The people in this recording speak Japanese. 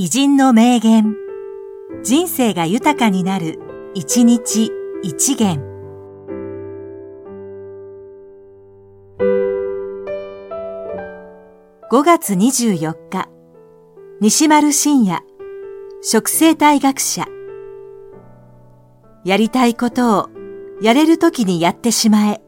偉人の名言。人生が豊かになる、一日一元。5月24日、西丸信也、食生態学者。やりたいことを、やれるときにやってしまえ。